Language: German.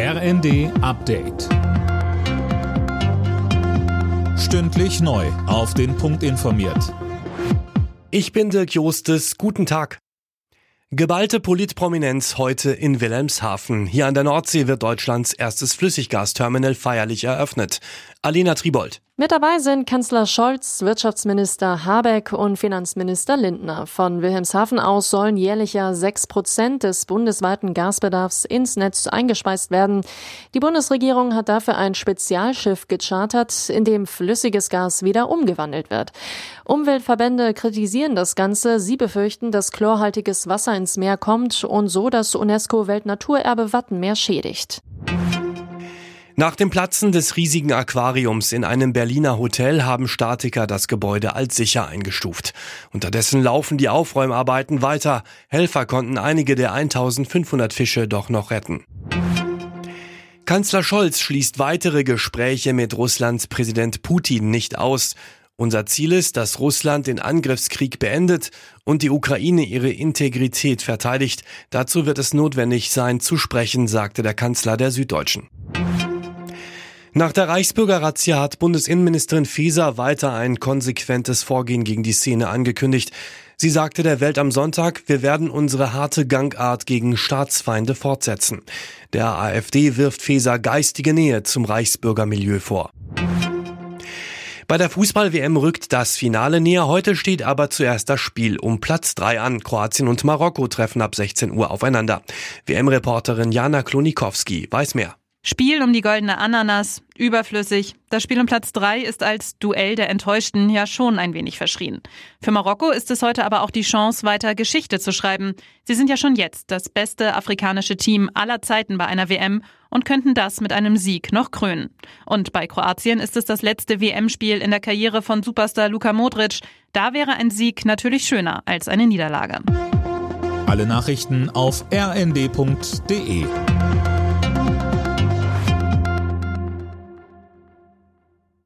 RND Update. Stündlich neu. Auf den Punkt informiert. Ich bin Dirk Jostes. Guten Tag. Geballte Politprominenz heute in Wilhelmshaven. Hier an der Nordsee wird Deutschlands erstes Flüssiggasterminal feierlich eröffnet. Alina Tribold. Mit dabei sind Kanzler Scholz, Wirtschaftsminister Habeck und Finanzminister Lindner. Von Wilhelmshaven aus sollen jährlich ja sechs Prozent des bundesweiten Gasbedarfs ins Netz eingespeist werden. Die Bundesregierung hat dafür ein Spezialschiff gechartert, in dem flüssiges Gas wieder umgewandelt wird. Umweltverbände kritisieren das Ganze. Sie befürchten, dass chlorhaltiges Wasser ins Meer kommt und so das UNESCO-Weltnaturerbe Wattenmeer schädigt. Nach dem Platzen des riesigen Aquariums in einem Berliner Hotel haben Statiker das Gebäude als sicher eingestuft. Unterdessen laufen die Aufräumarbeiten weiter. Helfer konnten einige der 1500 Fische doch noch retten. Kanzler Scholz schließt weitere Gespräche mit Russlands Präsident Putin nicht aus. Unser Ziel ist, dass Russland den Angriffskrieg beendet und die Ukraine ihre Integrität verteidigt. Dazu wird es notwendig sein, zu sprechen, sagte der Kanzler der Süddeutschen. Nach der Reichsbürgerrazzia hat Bundesinnenministerin Faeser weiter ein konsequentes Vorgehen gegen die Szene angekündigt. Sie sagte der Welt am Sonntag, wir werden unsere harte Gangart gegen Staatsfeinde fortsetzen. Der AfD wirft Faeser geistige Nähe zum Reichsbürgermilieu vor. Bei der Fußball-WM rückt das Finale näher. Heute steht aber zuerst das Spiel um Platz 3 an. Kroatien und Marokko treffen ab 16 Uhr aufeinander. WM-Reporterin Jana Klonikowski weiß mehr. Spiel um die goldene Ananas, überflüssig. Das Spiel um Platz 3 ist als Duell der Enttäuschten ja schon ein wenig verschrien. Für Marokko ist es heute aber auch die Chance, weiter Geschichte zu schreiben. Sie sind ja schon jetzt das beste afrikanische Team aller Zeiten bei einer WM und könnten das mit einem Sieg noch krönen. Und bei Kroatien ist es das letzte WM-Spiel in der Karriere von Superstar Luka Modric. Da wäre ein Sieg natürlich schöner als eine Niederlage. Alle Nachrichten auf rnd.de